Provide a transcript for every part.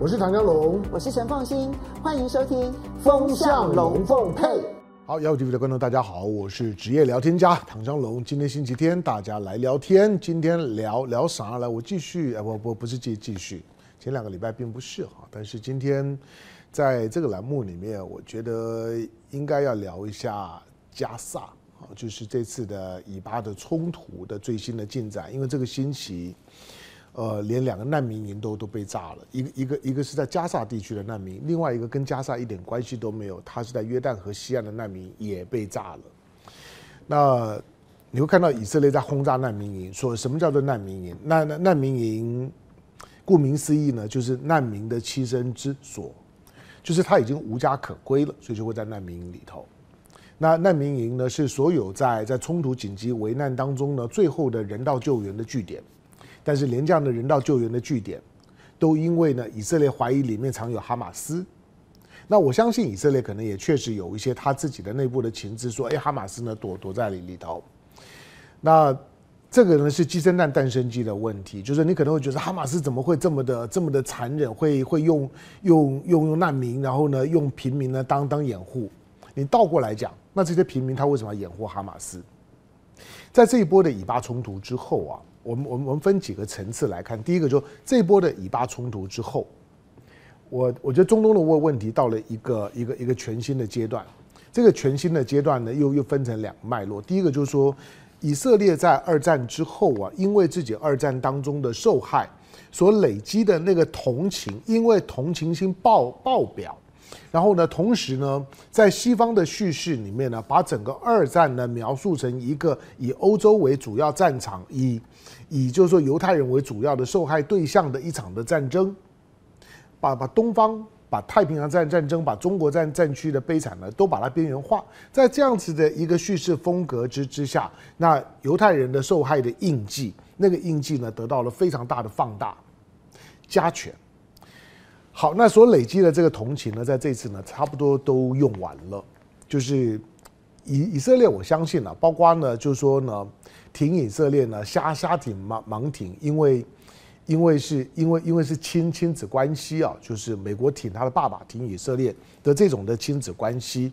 我是唐江龙，我是陈凤新，欢迎收听《风向龙凤配》。好，雅虎 TV 的观众大家好，我是职业聊天家唐江龙。今天星期天，大家来聊天。今天聊聊啥来？我继续，不不不是继继续，前两个礼拜并不是哈，但是今天在这个栏目里面，我觉得应该要聊一下加萨啊，就是这次的以巴的冲突的最新的进展，因为这个星期。呃，连两个难民营都都被炸了，一个一个一个是在加萨地区的难民，另外一个跟加萨一点关系都没有，他是在约旦河西岸的难民也被炸了。那你会看到以色列在轰炸难民营，说什么叫做难民营？那那难民营，顾名思义呢，就是难民的栖身之所，就是他已经无家可归了，所以就会在难民营里头。那难民营呢，是所有在在冲突紧急危难当中呢，最后的人道救援的据点。但是连这样的人道救援的据点，都因为呢，以色列怀疑里面藏有哈马斯。那我相信以色列可能也确实有一些他自己的内部的情资，说，哎，哈马斯呢躲躲在里里头。那这个呢是鸡生蛋，蛋生鸡的问题，就是你可能会觉得哈马斯怎么会这么的这么的残忍，会会用用用用难民，然后呢用平民呢当当掩护。你倒过来讲，那这些平民他为什么要掩护哈马斯？在这一波的以巴冲突之后啊。我们我们我们分几个层次来看，第一个就这波的以巴冲突之后，我我觉得中东的问问题到了一个一个一个全新的阶段，这个全新的阶段呢，又又分成两个脉络。第一个就是说，以色列在二战之后啊，因为自己二战当中的受害所累积的那个同情，因为同情心爆爆表。然后呢，同时呢，在西方的叙事里面呢，把整个二战呢描述成一个以欧洲为主要战场，以以就是说犹太人为主要的受害对象的一场的战争，把把东方、把太平洋战战争、把中国战战区的悲惨呢，都把它边缘化。在这样子的一个叙事风格之之下，那犹太人的受害的印记，那个印记呢，得到了非常大的放大、加权。好，那所累积的这个同情呢，在这次呢，差不多都用完了。就是以以色列，我相信啊，包括呢，就是说呢，挺以色列呢，瞎瞎挺盲盲挺，因为因为是因为因为是亲亲子关系啊，就是美国挺他的爸爸，挺以色列的这种的亲子关系，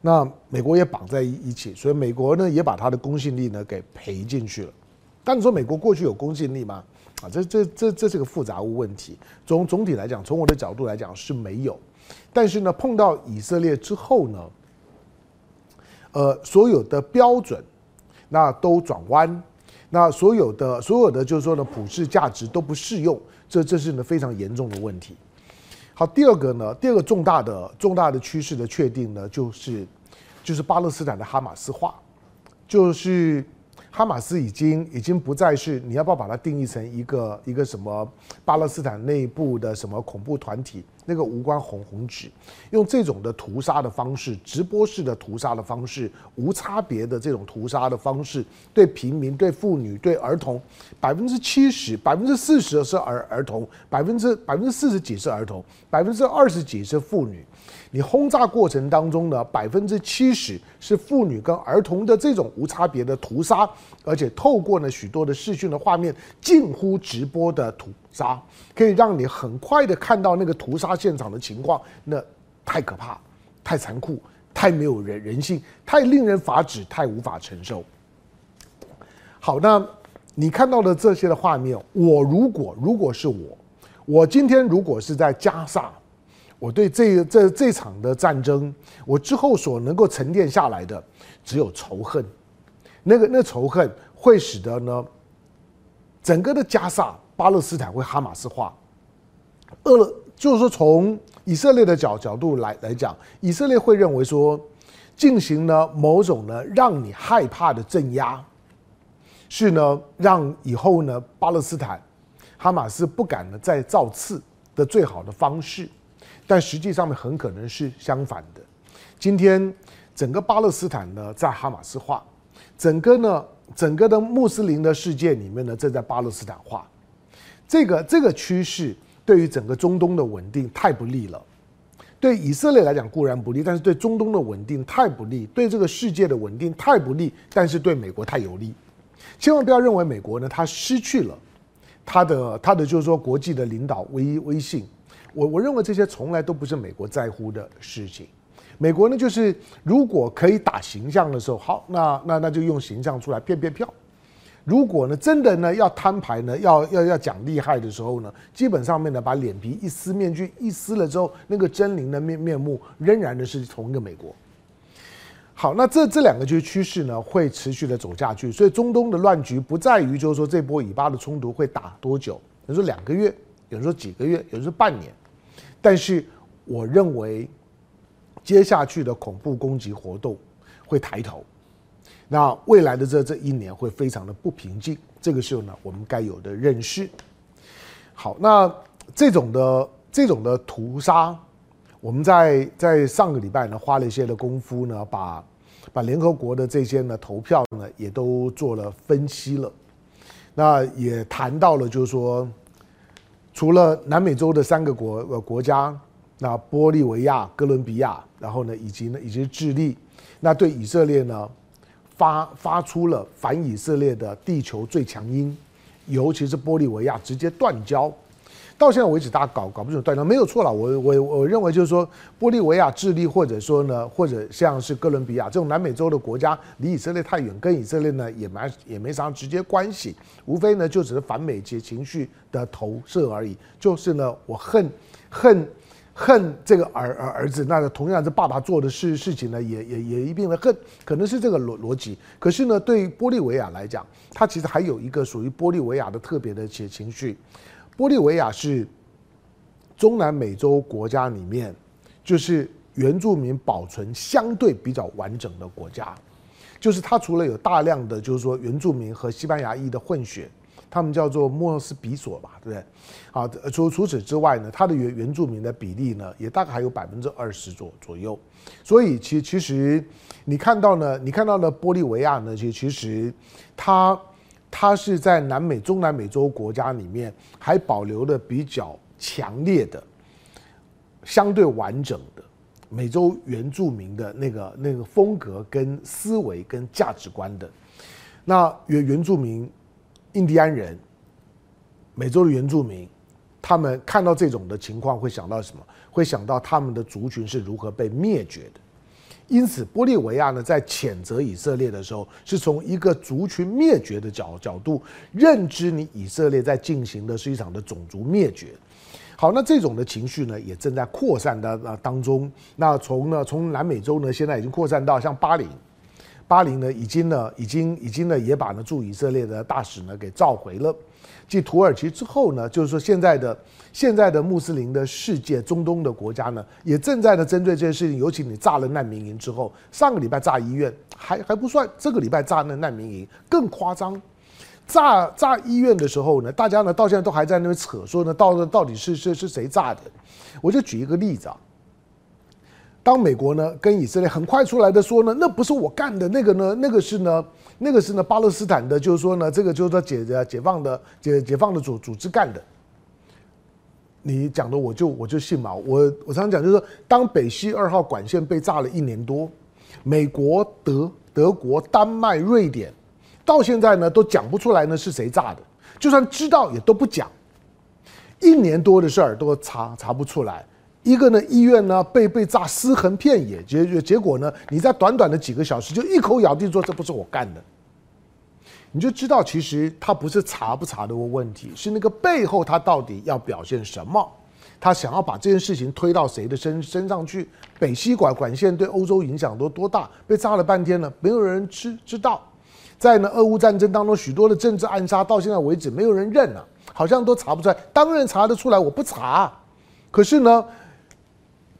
那美国也绑在一起，所以美国呢也把他的公信力呢给赔进去了。但你说美国过去有公信力吗？啊，这这这这是个复杂物问题。总总体来讲，从我的角度来讲是没有。但是呢，碰到以色列之后呢，呃，所有的标准那都转弯，那所有的所有的就是说呢，普世价值都不适用。这这是呢非常严重的问题。好，第二个呢，第二个重大的重大的趋势的确定呢，就是就是巴勒斯坦的哈马斯化，就是。哈马斯已经已经不再是你要不要把它定义成一个一个什么巴勒斯坦内部的什么恐怖团体？那个无关红红纸，用这种的屠杀的方式，直播式的屠杀的方式，无差别的这种屠杀的方式，对平民、对妇女、对儿童，百分之七十、百分之四十是儿儿童，百分之百分之四十几是儿童，百分之二十几是妇女。你轰炸过程当中呢，百分之七十是妇女跟儿童的这种无差别的屠杀，而且透过呢许多的视讯的画面，近乎直播的屠杀，可以让你很快的看到那个屠杀现场的情况，那太可怕，太残酷，太没有人人性，太令人发指，太无法承受。好，那你看到的这些的画面，我如果如果是我，我今天如果是在加萨。我对这这这场的战争，我之后所能够沉淀下来的只有仇恨，那个那仇恨会使得呢，整个的加萨巴勒斯坦会哈马斯化，饿了就是说从以色列的角角度来来讲，以色列会认为说进行了某种呢让你害怕的镇压，是呢让以后呢巴勒斯坦哈马斯不敢呢再造次的最好的方式。但实际上面很可能是相反的。今天整个巴勒斯坦呢在哈马斯化，整个呢整个的穆斯林的世界里面呢正在巴勒斯坦化。这个这个趋势对于整个中东的稳定太不利了。对以色列来讲固然不利，但是对中东的稳定太不利，对这个世界的稳定太不利，但是对美国太有利。千万不要认为美国呢它失去了它的它的就是说国际的领导威威信。我我认为这些从来都不是美国在乎的事情。美国呢，就是如果可以打形象的时候，好，那那那就用形象出来骗骗票。如果呢，真的呢要摊牌呢，要要要讲厉害的时候呢，基本上面呢，把脸皮一撕，面具一撕了之后，那个狰狞的面面目仍然的是同一个美国。好，那这这两个就是趋势呢，会持续的走下去。所以中东的乱局不在于就是说这波以巴的冲突会打多久，有人说两个月，有人说几个月，有人说半年。但是我认为，接下去的恐怖攻击活动会抬头。那未来的这这一年会非常的不平静，这个时候呢，我们该有的认识。好，那这种的这种的屠杀，我们在在上个礼拜呢花了一些的功夫呢，把把联合国的这些呢投票呢也都做了分析了，那也谈到了就是说，除了南美洲的三个国呃国家，那玻利维亚、哥伦比亚，然后呢以及呢以及智利，那对以色列呢。发发出了反以色列的地球最强音，尤其是玻利维亚直接断交。到现在为止，大家搞搞不清楚断交没有错了。我我我认为就是说，玻利维亚、智利或者说呢，或者像是哥伦比亚这种南美洲的国家，离以色列太远，跟以色列呢也蛮也没啥直接关系，无非呢就只是反美及情绪的投射而已。就是呢，我恨恨。恨这个儿儿儿子，那个同样是爸爸做的事事情呢，也也也一并的恨，可能是这个逻逻辑。可是呢，对于玻利维亚来讲，它其实还有一个属于玻利维亚的特别的情情绪。玻利维亚是中南美洲国家里面，就是原住民保存相对比较完整的国家，就是它除了有大量的就是说原住民和西班牙裔的混血。他们叫做莫斯比索吧，对不对？啊，除除此之外呢，它的原原住民的比例呢，也大概还有百分之二十左左右。所以其其实你看到呢，你看到的玻利维亚呢，其其实它它是在南美中南美洲国家里面还保留了比较强烈的、相对完整的美洲原住民的那个那个风格跟思维跟价值观的那原原住民。印第安人、美洲的原住民，他们看到这种的情况会想到什么？会想到他们的族群是如何被灭绝的。因此，玻利维亚呢，在谴责以色列的时候，是从一个族群灭绝的角角度认知你以色列在进行的是一场的种族灭绝。好，那这种的情绪呢，也正在扩散的当中。那从呢，从南美洲呢，现在已经扩散到像巴林。巴林呢，已经呢，已经已经呢，也把呢驻以色列的大使呢给召回了。继土耳其之后呢，就是说现在的现在的穆斯林的世界，中东的国家呢，也正在呢针对这件事情。尤其你炸了难民营之后，上个礼拜炸医院还还不算，这个礼拜炸那难民营更夸张。炸炸医院的时候呢，大家呢到现在都还在那边扯，说呢到到底是是是谁炸的？我就举一个例子啊。当美国呢跟以色列很快出来的说呢，那不是我干的，那个呢，那个是呢，那个是呢巴勒斯坦的，就是说呢，这个就是说解解放的解解放的组组织干的。你讲的我就我就信嘛，我我常常讲就是说，当北溪二号管线被炸了一年多，美国、德德国、丹麦、瑞典到现在呢都讲不出来呢是谁炸的，就算知道也都不讲，一年多的事儿都查查不出来。一个呢，医院呢被被炸尸横遍野，结结果呢，你在短短的几个小时就一口咬定说这不是我干的，你就知道其实他不是查不查的问题，是那个背后他到底要表现什么，他想要把这件事情推到谁的身身上去？北西管管线对欧洲影响都多大？被炸了半天了，没有人知知道。在呢俄乌战争当中，许多的政治暗杀到现在为止没有人认了，好像都查不出来。当然查得出来，我不查，可是呢？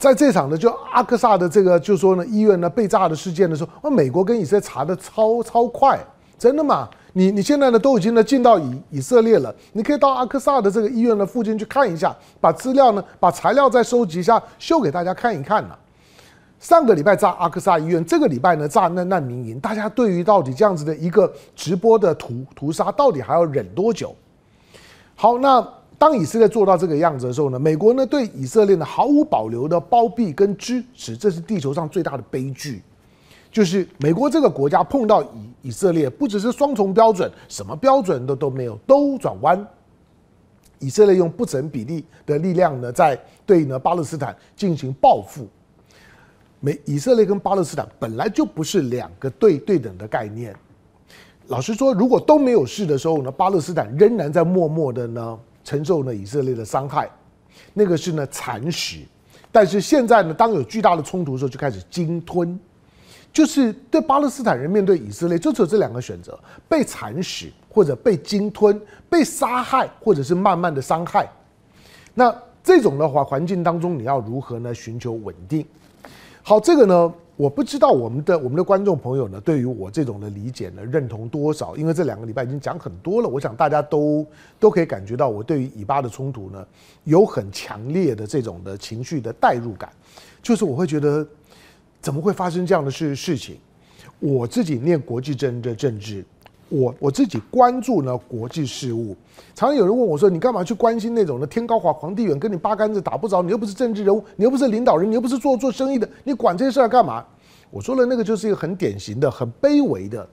在这场呢，就阿克萨的这个，就说呢，医院呢被炸的事件的时候，那美国跟以色列查的超超快，真的吗？你你现在呢都已经呢进到以以色列了，你可以到阿克萨的这个医院的附近去看一下，把资料呢，把材料再收集一下，秀给大家看一看呢。上个礼拜炸阿克萨医院，这个礼拜呢炸那难民营，大家对于到底这样子的一个直播的屠屠杀，到底还要忍多久？好，那。当以色列做到这个样子的时候呢，美国呢对以色列呢毫无保留的包庇跟支持，这是地球上最大的悲剧。就是美国这个国家碰到以以色列，不只是双重标准，什么标准都都没有，都转弯。以色列用不成比例的力量呢，在对呢巴勒斯坦进行报复。美以色列跟巴勒斯坦本来就不是两个对对等的概念。老实说，如果都没有事的时候呢，巴勒斯坦仍然在默默的呢承受呢以色列的伤害，那个是呢蚕食。但是现在呢，当有巨大的冲突的时候，就开始鲸吞。就是对巴勒斯坦人面对以色列，就只有这两个选择：被蚕食或者被鲸吞，被杀害或者是慢慢的伤害。那这种的话环境当中，你要如何呢寻求稳定？好，这个呢，我不知道我们的我们的观众朋友呢，对于我这种的理解呢，认同多少？因为这两个礼拜已经讲很多了，我想大家都都可以感觉到我对于以巴的冲突呢，有很强烈的这种的情绪的代入感，就是我会觉得。怎么会发生这样的事事情？我自己念国际政的政治，我我自己关注呢国际事务。常常有人问我说：“你干嘛去关心那种的天高皇帝远，跟你八竿子打不着？你又不是政治人物，你又不是领导人，你又不是做做生意的，你管这些事儿干嘛？”我说了，那个就是一个很典型的、很卑微的、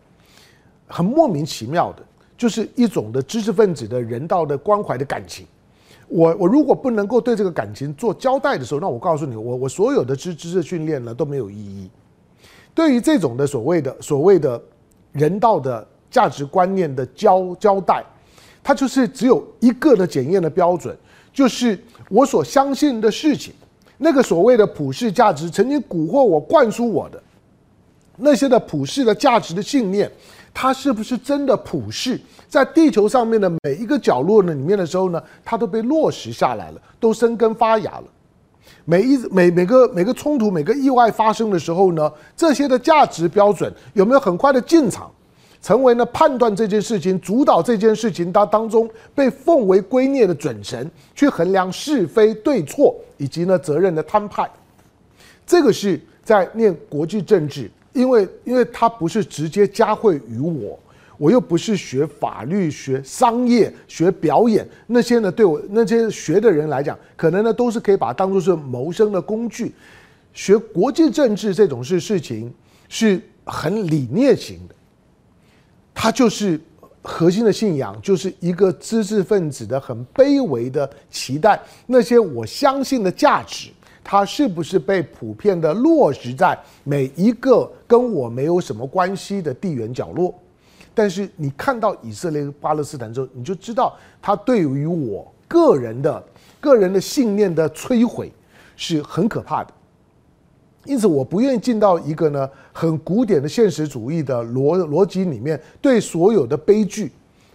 很莫名其妙的，就是一种的知识分子的人道的关怀的感情。我我如果不能够对这个感情做交代的时候，那我告诉你，我我所有的知知识训练呢都没有意义。对于这种的所谓的所谓的人道的价值观念的交交代，它就是只有一个的检验的标准，就是我所相信的事情，那个所谓的普世价值曾经蛊惑我、灌输我的那些的普世的价值的信念，它是不是真的普世？在地球上面的每一个角落呢，里面的时候呢，它都被落实下来了，都生根发芽了。每一每每个每个冲突、每个意外发生的时候呢，这些的价值标准有没有很快的进场，成为呢判断这件事情、主导这件事情当当中被奉为圭臬的准绳，去衡量是非对错以及呢责任的摊派。这个是在念国际政治，因为因为它不是直接加惠于我。我又不是学法律、学商业、学表演那些呢，对我那些学的人来讲，可能呢都是可以把它当做是谋生的工具。学国际政治这种事事情是很理念型的，它就是核心的信仰，就是一个知识分子的很卑微的期待。那些我相信的价值，它是不是被普遍的落实在每一个跟我没有什么关系的地缘角落？但是你看到以色列、巴勒斯坦之后，你就知道他对于我个人的、个人的信念的摧毁是很可怕的。因此，我不愿意进到一个呢很古典的现实主义的逻逻辑里面，对所有的悲剧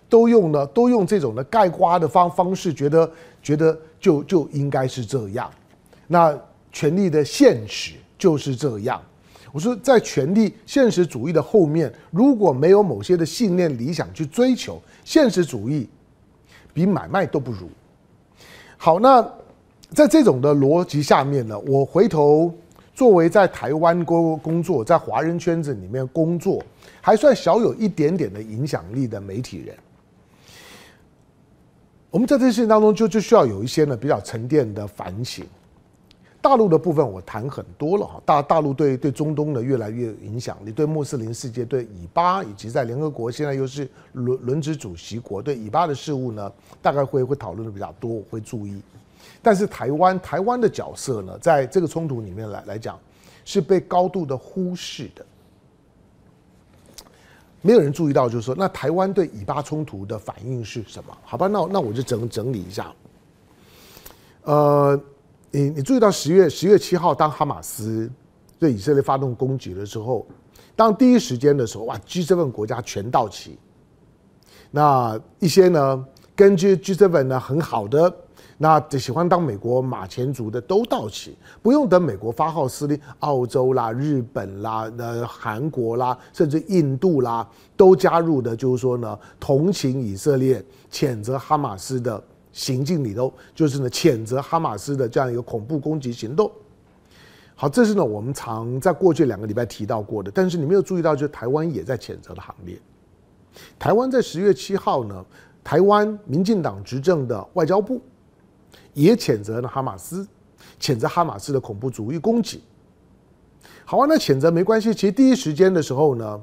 都用呢都用这种的概括的方方式，觉得觉得就就应该是这样。那权力的现实就是这样。我说，在权力现实主义的后面，如果没有某些的信念、理想去追求，现实主义比买卖都不如。好，那在这种的逻辑下面呢，我回头作为在台湾工工作，在华人圈子里面工作，还算小有一点点的影响力的媒体人，我们在这些事情当中就就需要有一些呢比较沉淀的反省。大陆的部分我谈很多了哈，大大陆对对中东呢越来越有影响力，对穆斯林世界、对以巴以及在联合国现在又是轮轮值主席国，对以巴的事务呢，大概会会讨论的比较多，我会注意。但是台湾台湾的角色呢，在这个冲突里面来来讲，是被高度的忽视的，没有人注意到，就是说，那台湾对以巴冲突的反应是什么？好吧，那那我就整整理一下，呃。你你注意到十月十月七号，当哈马斯对以色列发动攻击的时候，当第一时间的时候，哇，G7 国家全到齐。那一些呢，根据 G7 呢很好的，那喜欢当美国马前卒的都到齐，不用等美国发号施令，澳洲啦、日本啦、呃韩国啦，甚至印度啦，都加入的，就是说呢，同情以色列，谴责哈马斯的。行径里头就是呢，谴责哈马斯的这样一个恐怖攻击行动。好，这是呢我们常在过去两个礼拜提到过的，但是你没有注意到，就是台湾也在谴责的行列。台湾在十月七号呢，台湾民进党执政的外交部也谴责了哈马斯，谴责哈马斯的恐怖主义攻击。好啊，那谴责没关系，其实第一时间的时候呢，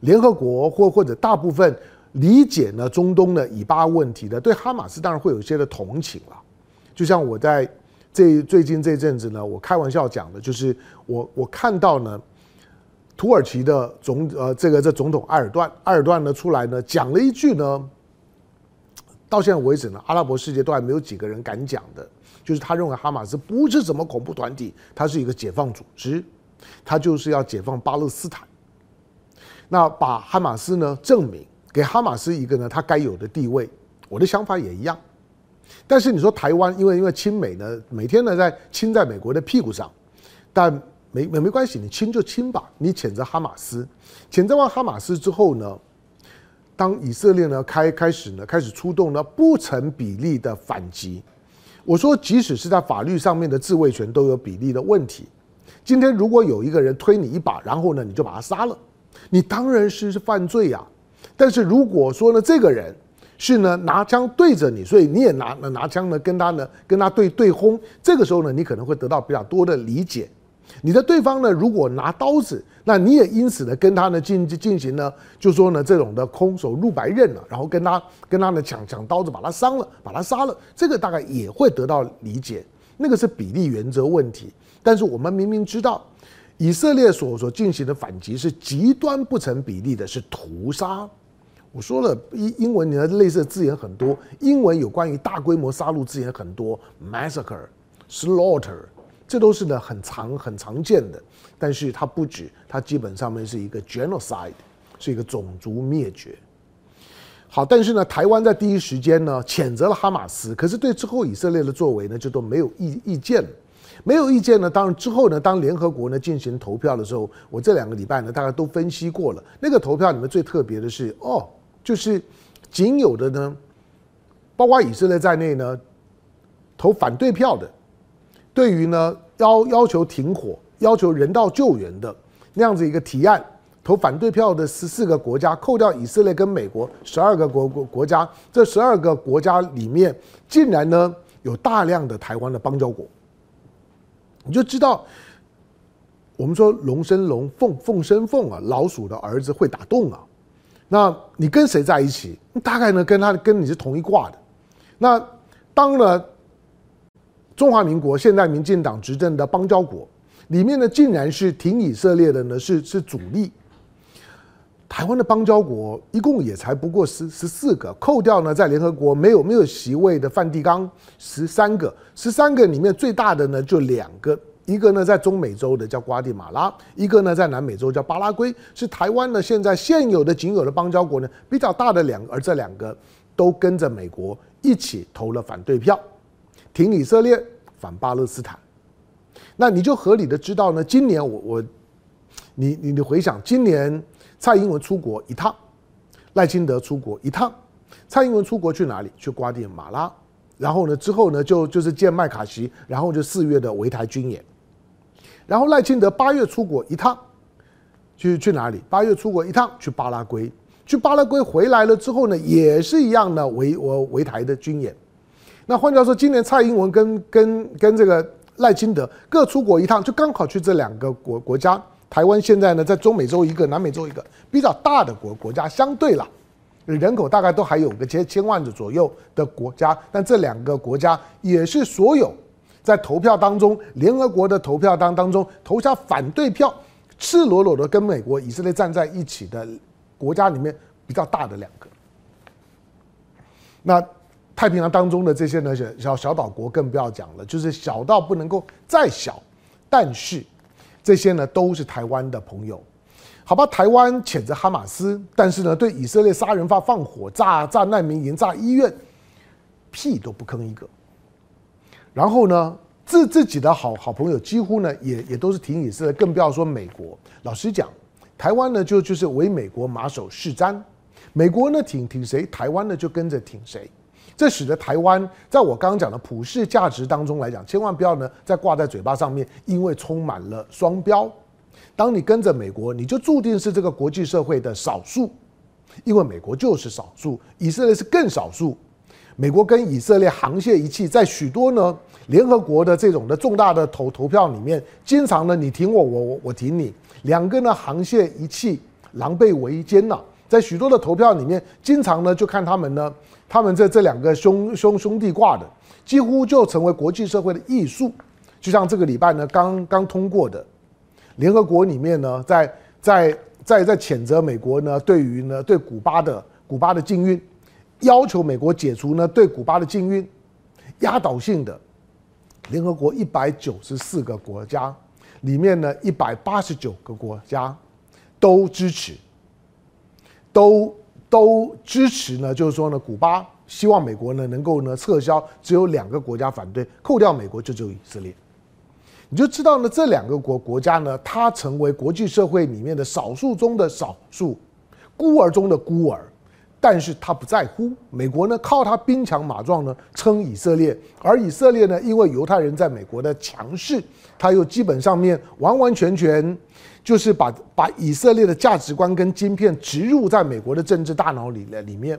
联合国或或者大部分理解呢中东的以巴问题的，对哈马斯当然会有一些的同情了。就像我在这最近这阵子呢，我开玩笑讲的，就是我我看到呢，土耳其的总呃这个这总统埃尔段，埃尔段呢出来呢讲了一句呢，到现在为止呢，阿拉伯世界都还没有几个人敢讲的，就是他认为哈马斯不是什么恐怖团体，他是一个解放组织，他就是要解放巴勒斯坦。那把哈马斯呢证明，给哈马斯一个呢他该有的地位，我的想法也一样。但是你说台湾，因为因为亲美呢，每天呢在亲在美国的屁股上，但没没没关系，你亲就亲吧。你谴责哈马斯，谴责完哈马斯之后呢，当以色列呢开开始呢开始出动呢不成比例的反击，我说即使是在法律上面的自卫权都有比例的问题。今天如果有一个人推你一把，然后呢你就把他杀了。你当然是是犯罪呀，但是如果说呢，这个人是呢拿枪对着你，所以你也拿拿枪呢跟他呢跟他对对轰，这个时候呢你可能会得到比较多的理解。你的对方呢如果拿刀子，那你也因此呢跟他呢进进行呢，就说呢这种的空手入白刃了，然后跟他跟他呢抢抢刀子把他伤了，把他杀了，这个大概也会得到理解。那个是比例原则问题，但是我们明明知道。以色列所所进行的反击是极端不成比例的，是屠杀。我说了，英英文你的类似的字眼很多，英文有关于大规模杀戮字眼很多，massacre、slaughter，这都是呢很常很常见的。但是它不止，它基本上面是一个 genocide，是一个种族灭绝。好，但是呢，台湾在第一时间呢谴责了哈马斯，可是对之后以色列的作为呢就都没有意意见了。没有意见呢。当然之后呢，当联合国呢进行投票的时候，我这两个礼拜呢，大概都分析过了。那个投票里面最特别的是，哦，就是仅有的呢，包括以色列在内呢，投反对票的，对于呢要要求停火、要求人道救援的那样子一个提案，投反对票的十四个国家，扣掉以色列跟美国十二个国国国家，这十二个国家里面，竟然呢有大量的台湾的邦交国。你就知道，我们说龙生龙，凤凤生凤啊，老鼠的儿子会打洞啊。那你跟谁在一起？大概呢跟他跟你是同一挂的。那当了中华民国现在民进党执政的邦交国里面呢，竟然是挺以色列的呢，是是主力。台湾的邦交国一共也才不过十十四个，扣掉呢在联合国没有没有席位的梵蒂冈十三个，十三个里面最大的呢就两个，一个呢在中美洲的叫瓜地马拉，一个呢在南美洲叫巴拉圭，是台湾呢现在现有的仅有的邦交国呢比较大的两个，而这两个都跟着美国一起投了反对票，挺以色列，反巴勒斯坦，那你就合理的知道呢，今年我我你你你回想今年。蔡英文出国一趟，赖清德出国一趟。蔡英文出国去哪里？去瓜地马拉。然后呢，之后呢，就就是见麦卡锡，然后就四月的围台军演。然后赖清德八月出国一趟，去去哪里？八月出国一趟去巴拉圭。去巴拉圭回来了之后呢，也是一样的围围围台的军演。那换句话说，今年蔡英文跟跟跟这个赖清德各出国一趟，就刚好去这两个国国家。台湾现在呢，在中美洲一个，南美洲一个比较大的国国家，相对啦，人口大概都还有个千千万的左右的国家，但这两个国家也是所有在投票当中，联合国的投票当当中投下反对票，赤裸裸的跟美国、以色列站在一起的国家里面比较大的两个。那太平洋当中的这些呢，小小岛国更不要讲了，就是小到不能够再小，但是。这些呢都是台湾的朋友，好吧？台湾谴责哈马斯，但是呢对以色列杀人犯放火炸炸难民营炸医院，屁都不吭一个。然后呢自自己的好好朋友几乎呢也也都是挺以色列，更不要说美国。老实讲，台湾呢就就是为美国马首是瞻，美国呢挺挺谁，台湾呢就跟着挺谁。这使得台湾在我刚刚讲的普世价值当中来讲，千万不要呢再挂在嘴巴上面，因为充满了双标。当你跟着美国，你就注定是这个国际社会的少数，因为美国就是少数，以色列是更少数。美国跟以色列沆瀣一气，在许多呢联合国的这种的重大的投投票里面，经常呢你挺我，我我我挺你，两个呢沆瀣一气，狼狈为奸呐。在许多的投票里面，经常呢就看他们呢，他们这这两个兄兄兄弟挂的，几乎就成为国际社会的艺术。就像这个礼拜呢刚刚通过的，联合国里面呢，在在在在谴责美国呢对于呢对古巴的古巴的禁运，要求美国解除呢对古巴的禁运，压倒性的，联合国一百九十四个国家里面呢一百八十九个国家都支持。都都支持呢，就是说呢，古巴希望美国呢能够呢撤销，只有两个国家反对，扣掉美国就只有以色列。你就知道呢，这两个国国家呢，它成为国际社会里面的少数中的少数，孤儿中的孤儿。但是他不在乎，美国呢靠他兵强马壮呢撑以色列，而以色列呢因为犹太人在美国的强势，他又基本上面完完全全就是把把以色列的价值观跟晶片植入在美国的政治大脑里里面。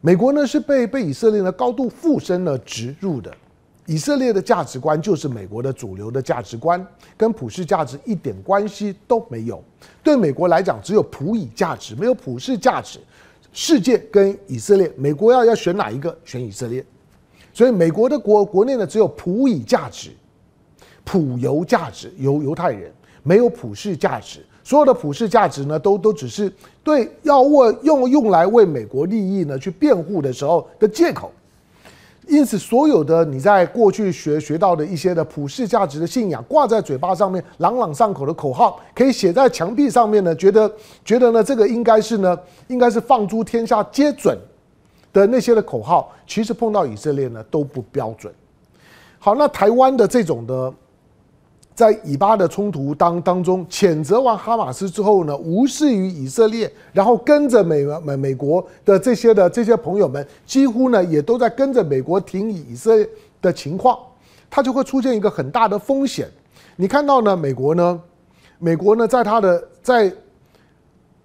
美国呢是被被以色列呢高度附身了植入的，以色列的价值观就是美国的主流的价值观，跟普世价值一点关系都没有。对美国来讲，只有普以价值，没有普世价值。世界跟以色列，美国要要选哪一个？选以色列。所以美国的国国内呢，只有普以价值、普犹价值，犹犹太人没有普世价值。所有的普世价值呢，都都只是对要为用用来为美国利益呢去辩护的时候的借口。因此，所有的你在过去学学到的一些的普世价值的信仰，挂在嘴巴上面，朗朗上口的口号，可以写在墙壁上面呢，觉得觉得呢，这个应该是呢，应该是放诸天下皆准的那些的口号，其实碰到以色列呢都不标准。好，那台湾的这种的。在以巴的冲突当当中，谴责完哈马斯之后呢，无视于以色列，然后跟着美美美国的这些的这些朋友们，几乎呢也都在跟着美国挺以色列的情况，它就会出现一个很大的风险。你看到呢，美国呢，美国呢，在他的在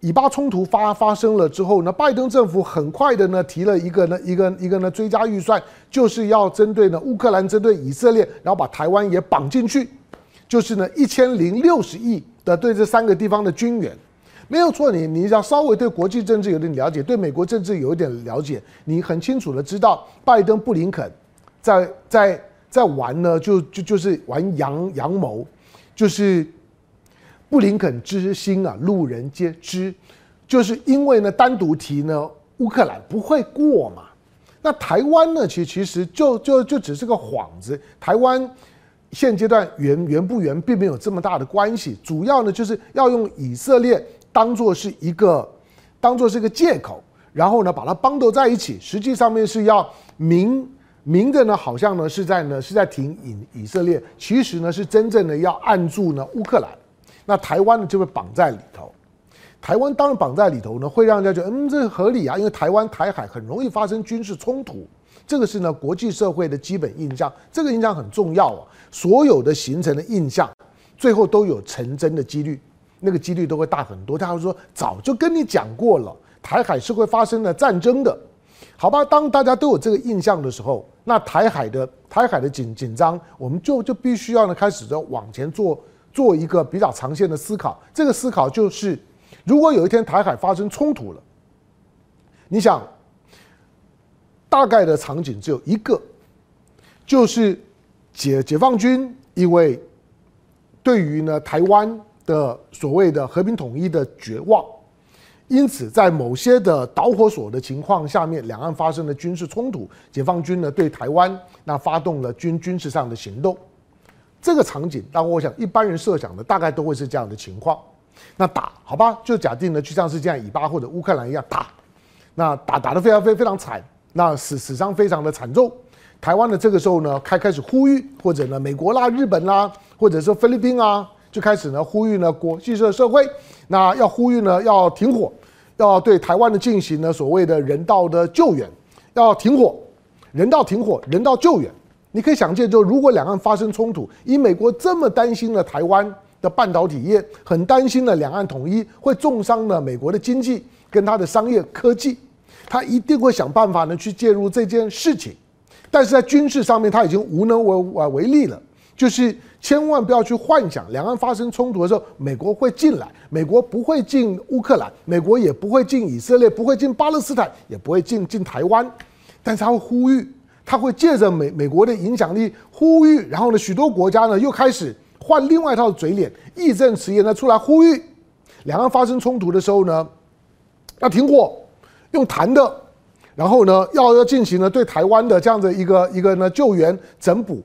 以巴冲突发发生了之后呢，拜登政府很快的呢提了一个呢一个一个呢追加预算，就是要针对呢乌克兰，针对以色列，然后把台湾也绑进去。就是呢，一千零六十亿的对这三个地方的军援，没有错。你你要稍微对国际政治有点了解，对美国政治有一点了解，你很清楚的知道，拜登布林肯在在在玩呢，就就就是玩阳阳谋，就是布林肯之心啊，路人皆知，就是因为呢，单独提呢乌克兰不会过嘛，那台湾呢，其其实就就就只是个幌子，台湾。现阶段援援不援并没有这么大的关系，主要呢就是要用以色列当做是一个当做是一个借口，然后呢把它 bundle 在一起，实际上面是要明明的呢，好像呢是在呢是在挺以以色列，其实呢是真正的要按住呢乌克兰，那台湾呢就会绑在里头，台湾当然绑在里头呢，会让人家觉得嗯这合理啊，因为台湾台海很容易发生军事冲突，这个是呢国际社会的基本印象，这个印象很重要啊。所有的形成的印象，最后都有成真的几率，那个几率都会大很多。他会说，早就跟你讲过了，台海是会发生的战争的，好吧？当大家都有这个印象的时候，那台海的台海的紧紧张，我们就就必须要呢开始着往前做做一个比较长线的思考。这个思考就是，如果有一天台海发生冲突了，你想，大概的场景只有一个，就是。解解放军因为对于呢台湾的所谓的和平统一的绝望，因此在某些的导火索的情况下面，两岸发生了军事冲突，解放军呢对台湾那发动了军军事上的行动。这个场景，当我想一般人设想的大概都会是这样的情况。那打好吧，就假定呢就像是这样以巴或者乌克兰一样打，那打打得非常非非常惨，那死死伤非常的惨重。台湾的这个时候呢，开开始呼吁，或者呢，美国啦、日本啦，或者说菲律宾啊，就开始呢呼吁呢国际社社会，那要呼吁呢要停火，要对台湾的进行呢所谓的人道的救援，要停火，人道停火，人道救援。你可以想见，就如果两岸发生冲突，以美国这么担心了台湾的半导体业，很担心了两岸统一会重伤了美国的经济跟它的商业科技，他一定会想办法呢去介入这件事情。但是在军事上面，他已经无能为为为力了。就是千万不要去幻想，两岸发生冲突的时候，美国会进来，美国不会进乌克兰，美国也不会进以色列，不会进巴勒斯坦，也不会进进台湾，但是他会呼吁，他会借着美美国的影响力呼吁，然后呢，许多国家呢又开始换另外一套嘴脸，义正辞严的出来呼吁，两岸发生冲突的时候呢，要停火，用谈的，然后呢，要要进行呢对台湾的这样的一个一个呢救援整补。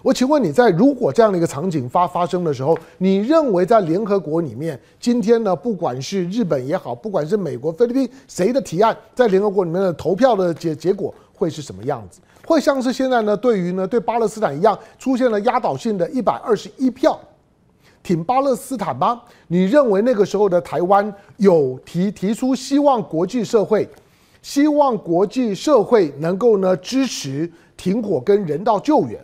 我请问你在如果这样的一个场景发发生的时候，你认为在联合国里面，今天呢，不管是日本也好，不管是美国、菲律宾谁的提案，在联合国里面的投票的结结果会是什么样子？会像是现在呢，对于呢对巴勒斯坦一样，出现了压倒性的一百二十一票挺巴勒斯坦吗？你认为那个时候的台湾有提提出希望国际社会，希望国际社会能够呢支持停火跟人道救援？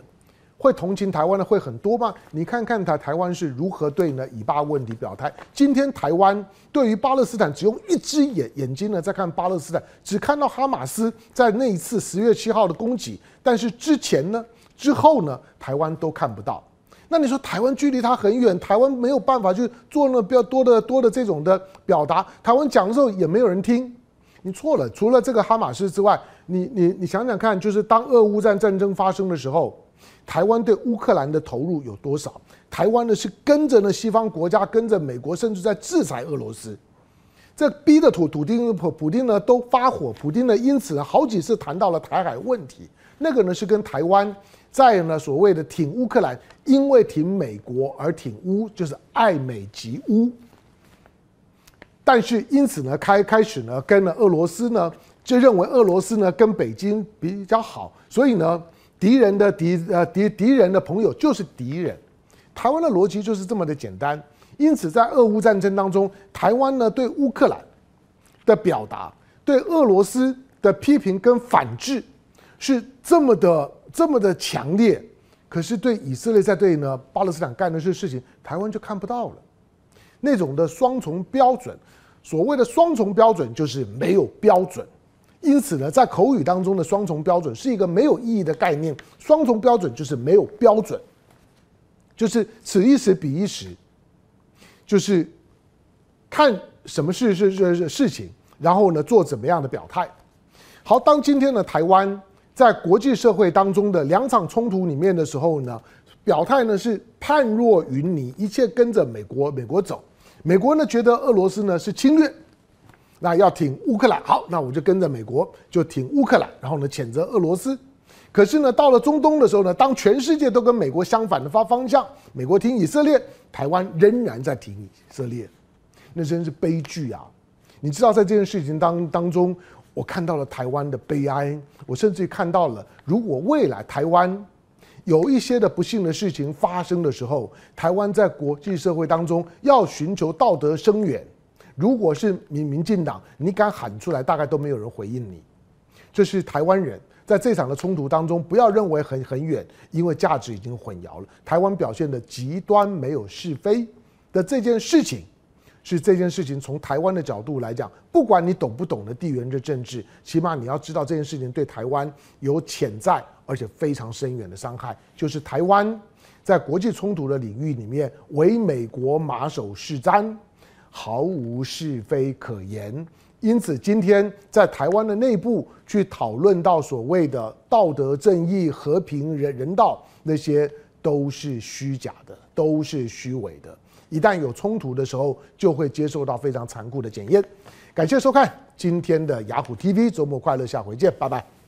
会同情台湾的会很多吗？你看看台台湾是如何对呢以巴问题表态。今天台湾对于巴勒斯坦只用一只眼眼睛呢在看巴勒斯坦，只看到哈马斯在那一次十月七号的攻击，但是之前呢之后呢台湾都看不到。那你说台湾距离他很远，台湾没有办法去做那比较多的多的这种的表达。台湾讲的时候也没有人听，你错了。除了这个哈马斯之外，你你你想想看，就是当俄乌战战争发生的时候。台湾对乌克兰的投入有多少？台湾呢是跟着呢西方国家，跟着美国，甚至在制裁俄罗斯，这逼得土土丁普普丁呢都发火，普丁呢因此呢好几次谈到了台海问题。那个呢是跟台湾在呢所谓的挺乌克兰，因为挺美国而挺乌，就是爱美及乌。但是因此呢开开始呢跟了俄罗斯呢就认为俄罗斯呢跟北京比较好，所以呢。敌人的敌呃敌敌人的朋友就是敌人，台湾的逻辑就是这么的简单。因此，在俄乌战争当中，台湾呢对乌克兰的表达，对俄罗斯的批评跟反制是这么的这么的强烈。可是对以色列在对呢巴勒斯坦干的这事情，台湾就看不到了。那种的双重标准，所谓的双重标准就是没有标准。因此呢，在口语当中的双重标准是一个没有意义的概念。双重标准就是没有标准，就是此一时彼一时，就是看什么事是是是事情，然后呢做怎么样的表态。好，当今天的台湾在国际社会当中的两场冲突里面的时候呢，表态呢是判若云泥，一切跟着美国美国走。美国呢觉得俄罗斯呢是侵略。那要挺乌克兰，好，那我就跟着美国就挺乌克兰，然后呢谴责俄罗斯。可是呢，到了中东的时候呢，当全世界都跟美国相反的发方向，美国挺以色列，台湾仍然在挺以色列，那真是悲剧啊！你知道，在这件事情当当中，我看到了台湾的悲哀，我甚至看到了，如果未来台湾有一些的不幸的事情发生的时候，台湾在国际社会当中要寻求道德声援。如果是民民进党，你敢喊出来，大概都没有人回应你。这是台湾人在这场的冲突当中，不要认为很很远，因为价值已经混淆了。台湾表现的极端没有是非的这件事情，是这件事情从台湾的角度来讲，不管你懂不懂得地缘的政治，起码你要知道这件事情对台湾有潜在而且非常深远的伤害，就是台湾在国际冲突的领域里面为美国马首是瞻。毫无是非可言，因此今天在台湾的内部去讨论到所谓的道德正义、和平、人人道，那些都是虚假的，都是虚伪的。一旦有冲突的时候，就会接受到非常残酷的检验。感谢收看今天的雅虎 TV，周末快乐，下回见，拜拜。